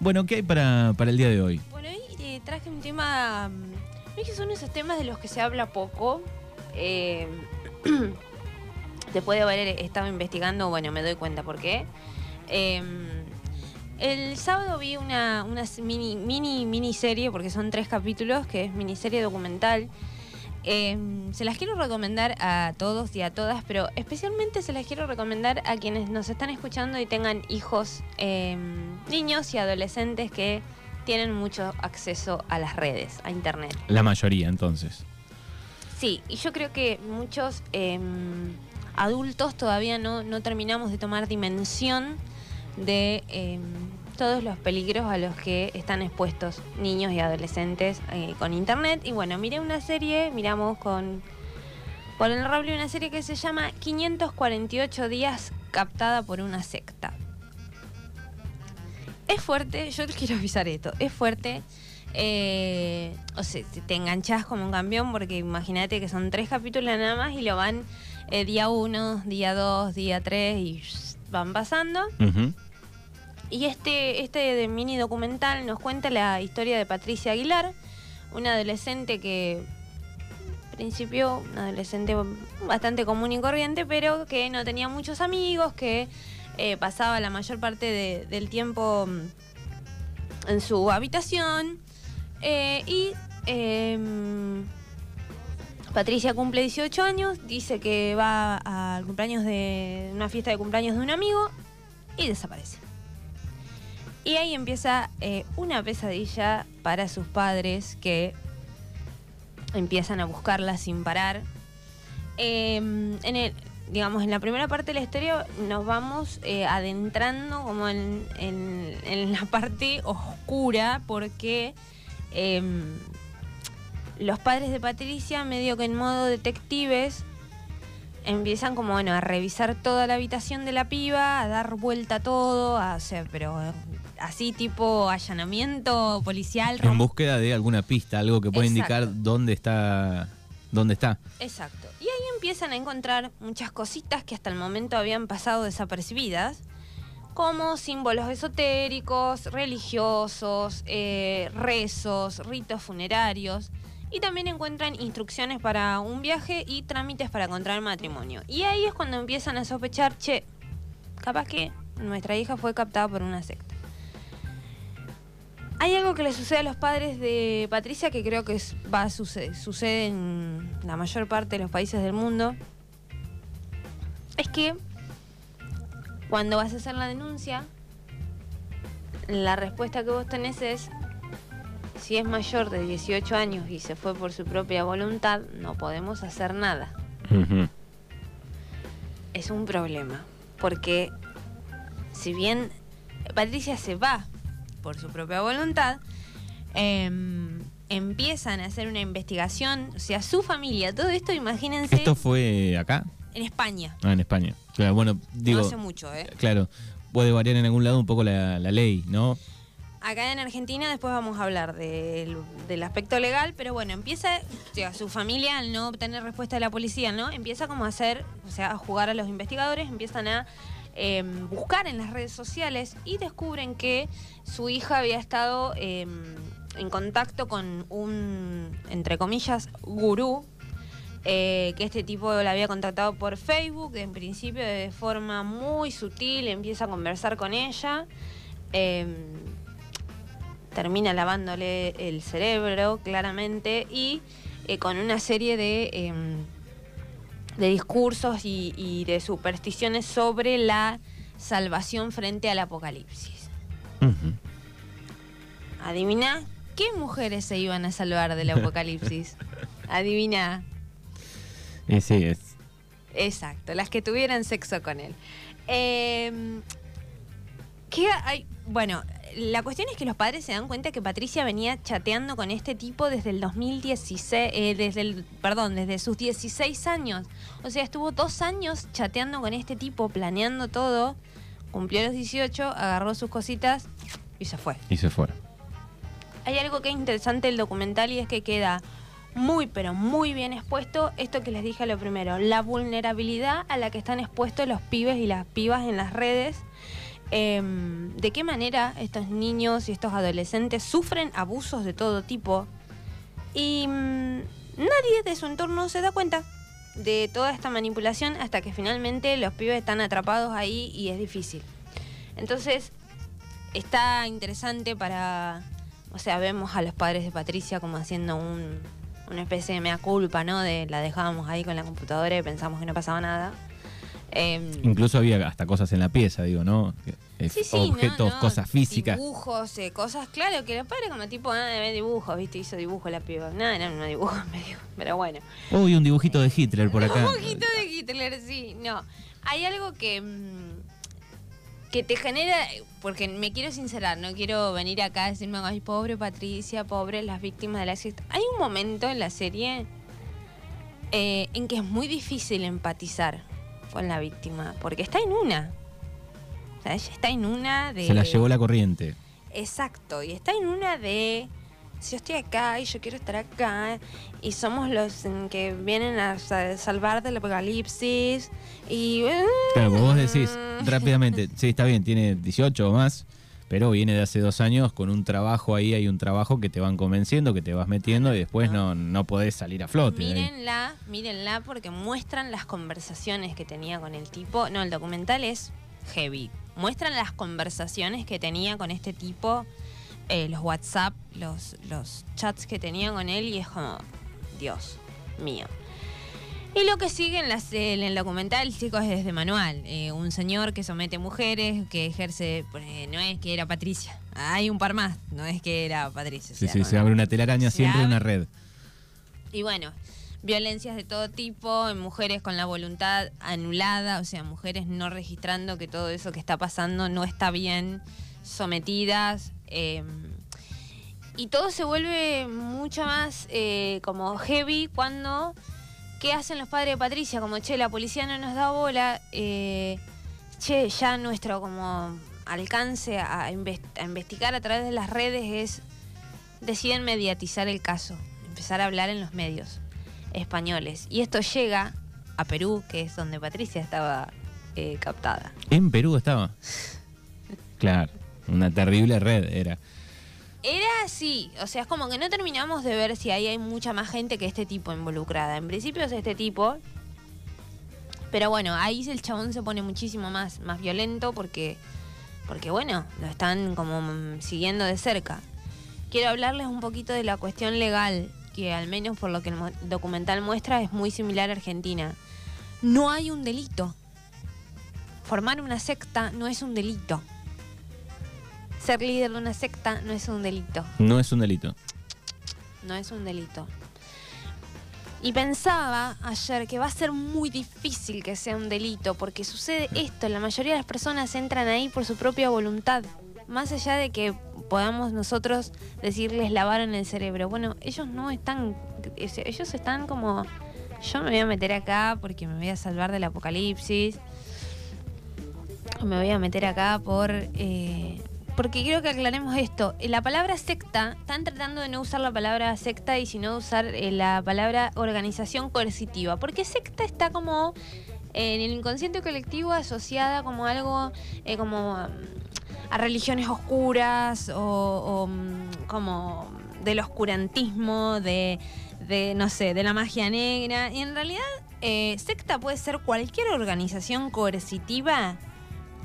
Bueno, ¿qué hay para, para el día de hoy? Bueno, hoy eh, traje un tema, mm, es que son esos temas de los que se habla poco. Eh, después de haber estado investigando, bueno, me doy cuenta por qué. Eh, el sábado vi una, una mini, mini, miniserie, porque son tres capítulos, que es miniserie documental. Eh, se las quiero recomendar a todos y a todas, pero especialmente se las quiero recomendar a quienes nos están escuchando y tengan hijos, eh, niños y adolescentes que tienen mucho acceso a las redes, a internet. La mayoría, entonces. Sí, y yo creo que muchos eh, adultos todavía no, no terminamos de tomar dimensión de todos los peligros a los que están expuestos niños y adolescentes eh, con internet. Y bueno, miré una serie, miramos con, con el Raúl una serie que se llama 548 días captada por una secta. Es fuerte, yo les quiero avisar esto, es fuerte. eh, o sea, te enganchás como un campeón porque imagínate que son tres capítulos nada más y lo van eh, día uno, día dos, día tres y van pasando. Ujú. Y este, este mini documental nos cuenta la historia de Patricia Aguilar, una adolescente que, principio, una adolescente bastante común y corriente, pero que no tenía muchos amigos, que eh, pasaba la mayor parte de- del tiempo mm, en su habitación. eh, y em, Patricia cumple 18 años, dice que va al cumpleaños de una fiesta de cumpleaños de un amigo y desaparece. Y ahí empieza eh, una pesadilla para sus padres que empiezan a buscarla sin parar. Eh, en el, digamos, en la primera parte de la historia nos vamos eh, adentrando como en, en- la parte oscura porque eh, los padres de Patricia, medio que en modo detectives, empiezan como bueno a revisar toda la habitación de la piba, a dar vuelta a todo, a hacer, pero eh, así tipo allanamiento policial. En búsqueda de alguna pista, algo que pueda indicar dónde está. ¿Dónde está? Exacto. Y ahí empiezan a encontrar muchas cositas que hasta el momento habían pasado desapercibidas, como símbolos esotéricos, religiosos, eh, rezos, ritos funerarios. Y también encuentran instrucciones para un viaje y trámites para contraer matrimonio. Y ahí es cuando empiezan a sospechar, che, capaz que nuestra hija fue captada por una secta. Hay algo que le sucede a los padres de Patricia que creo que es- va a suceder, sucede en la mayor parte de los países del mundo. Es que cuando vas a hacer la denuncia, la respuesta que vos tenés es, si es mayor de 18 años y se fue por su propia voluntad, no podemos hacer nada. Es un problema, porque si bien Patricia se va por su propia voluntad, em, empiezan a hacer una investigación, o sea, su familia, todo esto, imagínense, ¿Esto fue acá? en España, Ah, en España. Claro, bueno, digo. no hace mucho, ¿eh? Claro, puede variar en algún lado un poco la, la ley, ¿no? Acá en Argentina después vamos a hablar del, del aspecto legal, pero bueno, empieza, o sea, su familia al no obtener respuesta de la policía, ¿no? Empieza como a hacer, o sea, a jugar a los investigadores, empiezan a eh, buscar en las redes sociales y descubren que su hija había estado eh, en contacto con un, entre comillas, gurú, eh, que este tipo la había contactado por Facebook, en principio de forma muy sutil, empieza a conversar con ella. eh, termina lavándole el cerebro, claramente, y eh, con una serie de, de discursos y, y de supersticiones sobre la salvación frente al apocalipsis. Ujú. Adivina qué mujeres se iban a salvar del apocalipsis. Adivina. Eh, sí, es. Exacto, las que tuvieran sexo con él. Eh, ¿qué hay? Bueno, la cuestión es que los padres se dan cuenta que Patricia venía chateando con este tipo desde el 2016, eh, desde el, perdón, desde sus 16 años. O sea, estuvo dos años chateando con este tipo, planeando todo. Cumplió los 18, agarró sus cositas y se fue. Y se fueron. Hay algo que es interesante del documental y es que queda muy, pero muy bien expuesto esto que les dije a lo primero, la vulnerabilidad a la que están expuestos los pibes y las pibas en las redes em, de qué manera estos niños y estos adolescentes sufren abusos de todo tipo y mm, nadie de su entorno se da cuenta de toda esta manipulación hasta que finalmente los pibes están atrapados ahí y es difícil. Entonces, está interesante para, o sea, vemos a los padres de Patricia como haciendo un, una especie de mea culpa, ¿no? De la dejábamos ahí con la computadora y pensamos que no pasaba nada. Em, Incluso había hasta cosas en la pieza, digo, ¿no? Eh, Sí, sí, Objetos, no, no, cosas físicas. Dibujos, eh, cosas, claro, que los padres como tipo, ah, ve dibujos, viste, hizo dibujo la piba. Nada, no, no dibujo medio, pero bueno. Uy, un dibujito de Hitler por acá. Un poquito de Hitler, sí, no. Hay algo que, mm, que te genera, porque me quiero sincerar, no quiero venir acá a decirme, ay, pobre Patricia, pobre las víctimas de la secta. Hay un momento en la serie eh, en que es muy difícil empatizar con la víctima, porque está en una. O sea, ella está en una de... Se la llevó la corriente. Exacto, y está en una de si yo estoy acá y yo quiero estar acá y somos los que vienen a sa- salvar del apocalipsis y Claro, vos decís rápidamente, sí, está bien, tiene 18 o más, pero viene de hace dos años con un trabajo ahí, hay un trabajo que te van convenciendo, que te vas metiendo y después no, no podés salir a flote. ahí. mírenla, mírenla porque muestran las conversaciones que tenía con el tipo. No, el documental es heavy. Muestran las conversaciones que tenía con este tipo, eh, los WhatsApp, los, los chats que tenía con él y es como, Dios mío. Y lo que sigue en, las- en el documental, chicos, es de manual. Eh, un señor que somete mujeres, que ejerce, eh, no es que era Patricia, hay un par más, no es que era Patricia. o Sí, sea, sí, no, se abre una telaraña, siempre una abre. red. Y bueno, violencias de todo tipo, en mujeres con la voluntad anulada, o sea, mujeres no registrando que todo eso que está pasando no está bien, sometidas. eh, y todo se vuelve mucho más eh, como heavy cuando... ¿Qué hacen los padres de Patricia? Como, che, la policía no nos da bola, eh, che, ya nuestro como alcance a, a investigar a través de las redes es deciden mediatizar el caso, empezar a hablar en los medios españoles. Y esto llega a Perú, que es donde Patricia estaba eh, captada. En Perú estaba. Claro, una terrible red era. Era así, o sea, es como que no terminamos de ver si ahí hay mucha más gente que este tipo involucrada. En principio es este tipo, pero bueno, ahí el chabón se pone muchísimo más, más violento porque, porque bueno, lo están como siguiendo de cerca. Quiero hablarles un poquito de la cuestión legal, que al menos por lo que el documental muestra es muy similar a Argentina. No hay un delito. Formar una secta no es un delito. Ser líder de una secta no es un delito. No es un delito. No es un delito. Y pensaba ayer que va a ser muy difícil que sea un delito, porque sucede esto, la mayoría de las personas entran ahí por su propia voluntad. Más allá de que podamos nosotros decirles lavaron el cerebro. Bueno, ellos no están, ellos están como, yo me voy a meter acá porque me voy a salvar del apocalipsis. Me voy a meter acá por... eh, porque quiero que aclaremos esto. La palabra secta, están tratando de no usar la palabra secta y sino usar eh, la palabra organización coercitiva. Porque secta está como eh, en el inconsciente colectivo asociada como algo eh, como um, a religiones oscuras o, o, mm, como del oscurantismo, de, de, no sé, de la magia negra. Y en realidad, eh, secta puede ser cualquier organización coercitiva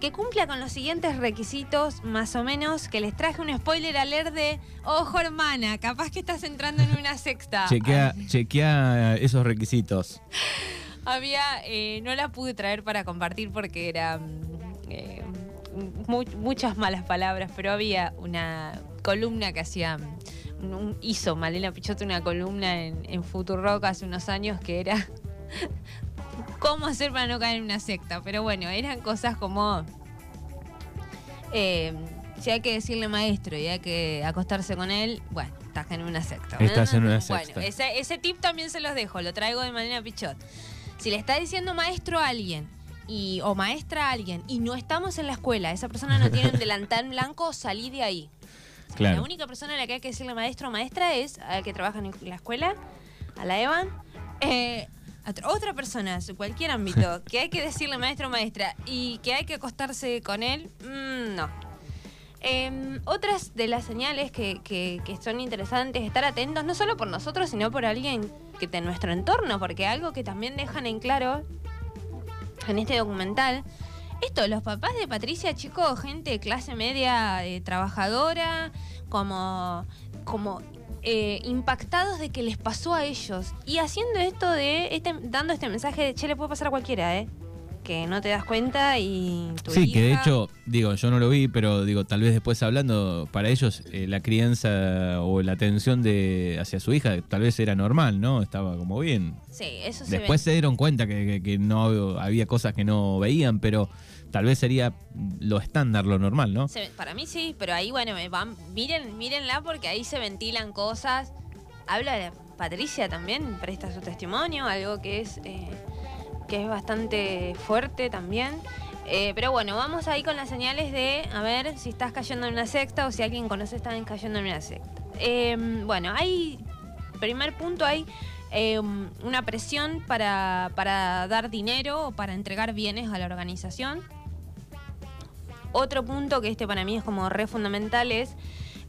que cumpla con los siguientes requisitos, más o menos, que les traje un spoiler alert de, ojo hermana, capaz que estás entrando en una secta. Chequea, chequea esos requisitos. Había, eh, no la pude traer para compartir porque eran eh, mu- muchas malas palabras, pero había una columna que hacía, un- hizo Malena Pichot una columna en, en Futurock hace unos años que era cómo hacer para no caer en una secta. Pero bueno, eran cosas como eh, si hay que decirle maestro y hay que acostarse con él, bueno, estás en una secta. Estás en una Bueno, secta. ese, ese tip también se los dejo, lo traigo de Malena Pichot. Si le está diciendo maestro a alguien y, o maestra a alguien y no estamos en la escuela, esa persona no tiene un delantal blanco, salí de ahí. La Claro. única persona a la que hay que decirle maestro o maestra es a la que trabaja en la escuela, a la Evan. Eh, a tr- otra persona, cualquier ámbito, que hay que decirle maestro o maestra y que hay que acostarse con él, mm, no. Em, otras de las señales que, que- que son interesantes, estar atentos no solo por nosotros, sino por alguien que de nuestro entorno, porque algo que también dejan en claro en este documental, esto, los papás de Patricia, chicos, gente de clase media, eh, trabajadora, como, como eh, impactados de que les pasó a ellos. Y haciendo esto de, este, dando este mensaje de, che, le puede pasar a cualquiera, ¿eh? Que no te das cuenta y tu Sí, que de hecho, digo, yo no lo vi, pero digo, tal vez después hablando, para ellos eh, la crianza o la atención de hacia su hija tal vez era normal, ¿no? Estaba como bien. Sí, eso se Después se dieron cuenta que, que- que no había cosas que no veían, pero tal vez sería lo estándar, lo normal, ¿no? Se para mí sí, pero ahí, bueno, me van, miren, mírenla porque ahí se ventilan cosas. Habla de Patricia también, presta su testimonio, algo que es, eh, que es bastante fuerte también. Eh, pero bueno, vamos ahí con las señales de a ver si estás cayendo en una secta o si alguien conoce está cayendo en una secta. Eh, bueno, hay, primer punto, hay eh, una presión para, para dar dinero o para entregar bienes a la organización. Otro punto que este para mí es como re fundamental es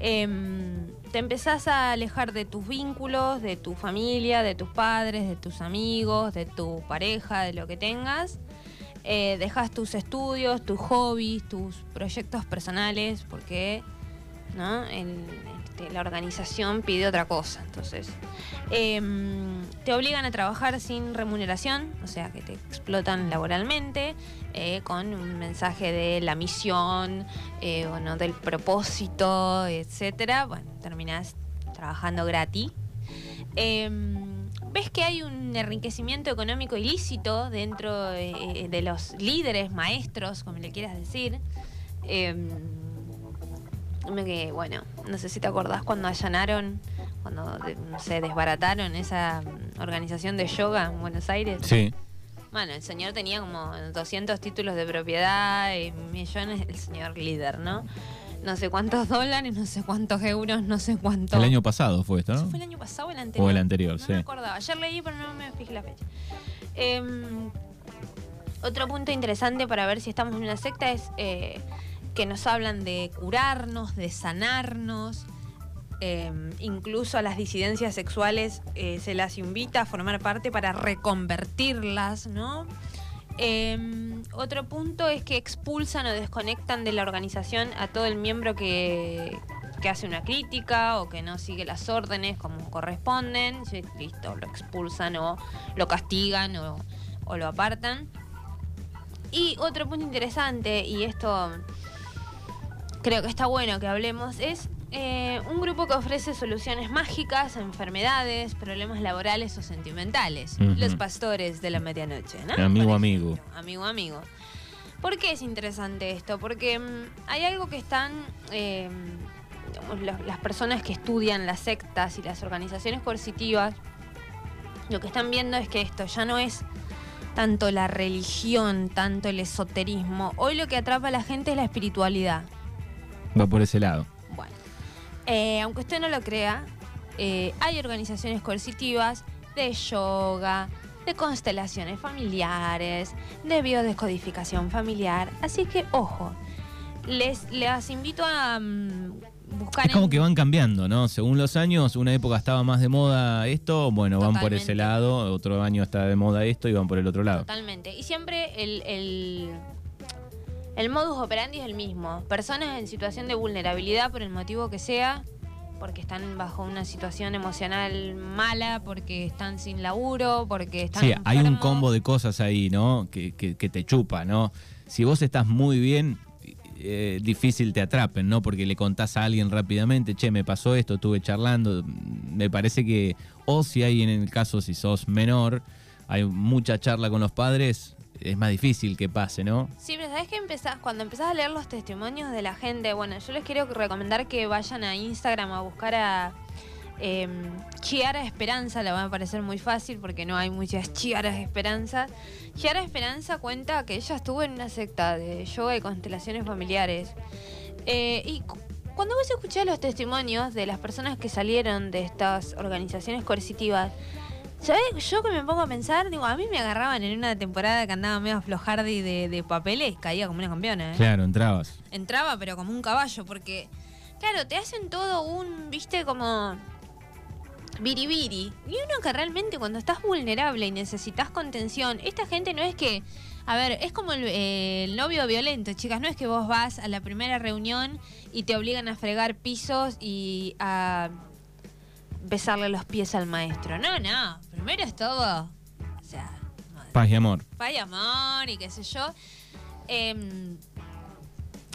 em, te empezás a alejar de tus vínculos, de tu familia, de tus padres, de tus amigos, de tu pareja, de lo que tengas. Eh, dejas tus estudios, tus hobbies, tus proyectos personales, porque ¿no? Este, la organización pide otra cosa. Entonces, em, te obligan a trabajar sin remuneración, o sea que te explotan laboralmente, eh, con un mensaje de la misión, eh, o no, del propósito, etcétera. Bueno, terminás trabajando gratis. Em, ves que hay un enriquecimiento económico ilícito dentro eh, de los líderes, maestros, como le quieras decir. Que, bueno, no sé si te acordás cuando allanaron, cuando no sé, desbarataron esa mm, organización de yoga en Buenos Aires. Sí. Bueno, el señor tenía como 200 títulos de propiedad y millones, el señor líder, ¿no? No sé cuántos dólares, no sé cuántos euros, no sé cuánto. El año pasado fue esto, ¿Eso ¿no? fue el año pasado o el anterior? O el anterior, no sí. me acordaba. Ayer leí, pero no me fijé la fecha. Em, otro punto interesante para ver si estamos en una secta es eh, que nos hablan de curarnos, de sanarnos. em, incluso a las disidencias sexuales eh, se las invita a formar parte para reconvertirlas, ¿no? Em, otro punto es que expulsan o desconectan de la organización a todo el miembro que, que hace una crítica o que no sigue las órdenes como corresponden. Listo, lo expulsan o lo castigan o, o lo apartan. Y otro punto interesante, y esto creo que está bueno que hablemos, es eh, un grupo que ofrece soluciones mágicas a enfermedades, problemas laborales o sentimentales. Los pastores de la medianoche, ¿no? Amigo, amigo. Amigo, amigo. ¿Por qué es interesante esto? Porque mm, hay algo que están, eh, digamos, la- las personas que estudian las sectas y las organizaciones coercitivas, lo que están viendo es que esto ya no es tanto la religión, tanto el esoterismo. Hoy lo que atrapa a la gente es la espiritualidad. Va por ese lado. Bueno, eh, aunque usted no lo crea, eh, hay organizaciones coercitivas de yoga, de constelaciones familiares, de biodescodificación familiar. Así que, ojo, les, les invito a mm, buscar... Es como en- que van cambiando, ¿no? Según los años, una época estaba más de moda esto, bueno, van por ese lado, otro año está de moda esto y van por el otro lado. Totalmente. Y siempre el, el, el modus operandi es el mismo. Personas en situación de vulnerabilidad por el motivo que sea, porque están bajo una situación emocional mala, porque están sin laburo, porque están Sí, hay un combo de cosas ahí, ¿no? Que, que- que te chupa, ¿no? Si vos estás muy bien, eh, difícil te atrapen, ¿no? Porque le contás a alguien rápidamente, che, me pasó esto, estuve charlando. Me parece que, o si hay en el caso, si sos menor, hay mucha charla con los padres, es más difícil que pase, ¿no? Sí, pero ¿sabes qué empezás? Cuando empezás a leer los testimonios de la gente, bueno, yo les quiero recomendar que vayan a Instagram a buscar a eh, Chiara Esperanza, la va a parecer muy fácil porque no hay muchas Chiaras Esperanza. Chiara Esperanza cuenta que ella estuvo en una secta de yoga y constelaciones familiares. Eh, y cu- cuando vos escuchás los testimonios de las personas que salieron de estas organizaciones coercitivas, ¿Sabes? Yo que me pongo a pensar, digo, a mí me agarraban en una temporada que andaba medio flojardi de, de papeles, caía como una campeona, ¿eh? Claro, entrabas. Entraba, pero como un caballo, porque, claro, te hacen todo un, viste, como biribiri. Y uno que realmente cuando estás vulnerable y necesitas contención, esta gente no es que, a ver, es como el, el novio violento, chicas, no es que vos vas a la primera reunión y te obligan a fregar pisos y a besarle los pies al maestro. No, no, primero es todo, o sea, Paz y amor. paz y amor y qué sé yo. Em,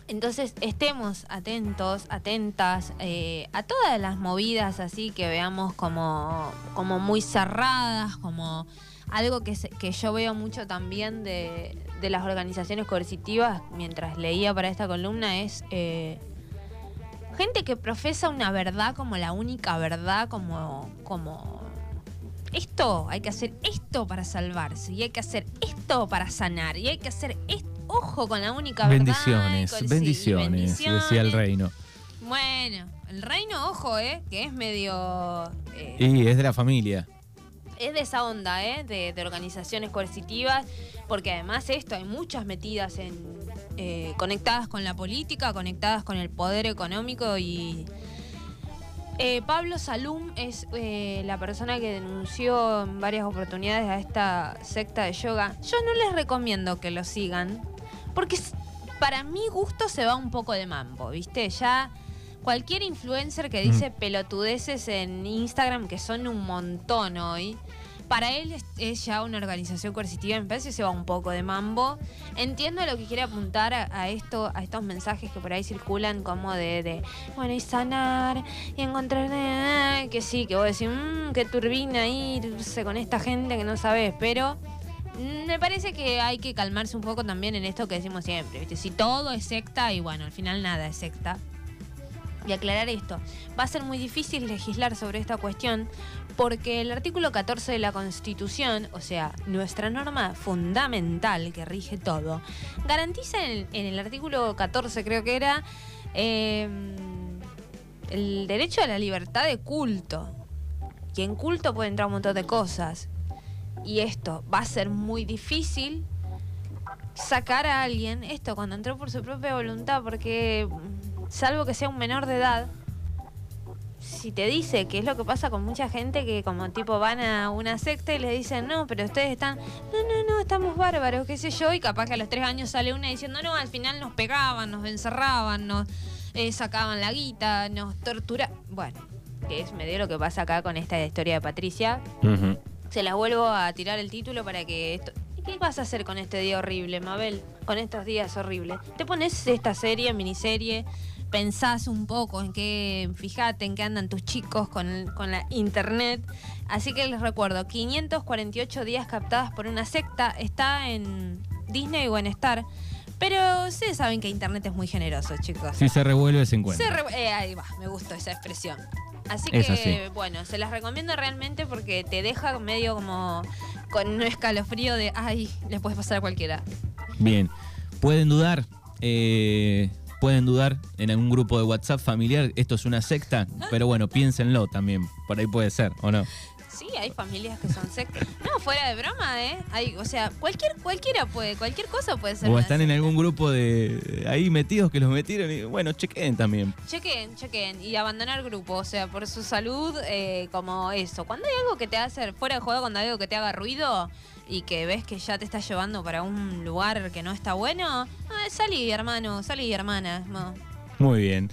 entonces estemos atentos, atentas eh, a todas las movidas así que veamos como, como muy cerradas, como algo que, se- que yo veo mucho también de, de las organizaciones coercitivas mientras leía para esta columna es eh, gente que profesa una verdad como la única verdad, como, como esto, hay que hacer esto para salvarse, y hay que hacer esto para sanar, y hay que hacer esto. Ojo con la única verdad. Bendiciones, y con- sí, bendiciones, decía el bendiciones. reino. Bueno, el reino, ojo, ¿eh? Que es medio. eh, Y es de la familia. es de esa onda, ¿eh? De, de organizaciones coercitivas, porque además esto, hay muchas metidas en. Eh, conectadas con la política, conectadas con el poder económico y. eh, Pablo Salum es eh, la persona que denunció en varias oportunidades a esta secta de yoga. Yo no les recomiendo que lo sigan, porque para mi gusto se va un poco de mambo, ¿viste? Ya cualquier influencer que dice pelotudeces en Instagram, que son un montón hoy, para él es, ya una organización coercitiva, me parece que se va un poco de mambo. Entiendo lo que quiere apuntar a, esto, a estos mensajes que por ahí circulan como de, de, bueno, y sanar, y encontrar, eh, que sí, que vos decís, mmm, qué turbina irse con esta gente que no sabes, pero me parece que hay que calmarse un poco también en esto que decimos siempre. Si todo es secta y bueno, al final nada es secta. Y aclarar esto, va a ser muy difícil legislar sobre esta cuestión porque el artículo 14 de la Constitución, o sea, nuestra norma fundamental que rige todo, garantiza en en el artículo 14 creo que era eh, el derecho a la libertad de culto. Y en culto puede entrar un montón de cosas. Y esto va a ser muy difícil sacar a alguien, esto cuando entró por su propia voluntad, porque salvo que sea un menor de edad, si te dice que es lo que pasa con mucha gente que como tipo van a una secta y les dicen, no, pero ustedes están, no, no, no, estamos bárbaros, qué sé yo, y capaz que a los tres años sale una diciendo, no, al final nos pegaban, nos encerraban, nos eh, sacaban la guita, nos torturaban. Bueno, que es medio lo que pasa acá con esta historia de Patricia. Se las vuelvo a tirar el título para que esto... ¿Y ¿Qué vas a hacer con este día horrible, Mabel? Con estos días horribles. Te pones esta serie, miniserie, pensás un poco en qué, fíjate en qué andan tus chicos con, con la internet. Así que les recuerdo, 548 días captadas por una secta, está en Disney o en Star. Pero ustedes saben que internet es muy generoso, chicos. Si se revuelve, se encuentra. Se re- eh, ahí va, me gustó esa expresión. Así Es que, así. bueno, se las recomiendo realmente porque te deja medio como con un escalofrío de, ay, le puede pasar a cualquiera. Bien. Pueden dudar. eh, pueden dudar en algún grupo de WhatsApp familiar. Esto es una secta. Pero bueno, piénsenlo también. Por ahí puede ser, ¿o no? Sí, hay familias que son sectas. No, fuera de broma, ¿eh? Hay, o sea, cualquier, cualquiera puede, cualquier cosa puede ser. O están en algún grupo de ahí metidos que los metieron y bueno, chequen también. Chequen, chequen. Y abandonar grupo, o sea, por su salud, eh, como eso. Cuando hay algo que te hace, fuera de juego, cuando hay algo que te haga ruido y que ves que ya te está llevando para un lugar que no está bueno, ah, salí, hermano, salí, hermana. no. Muy bien.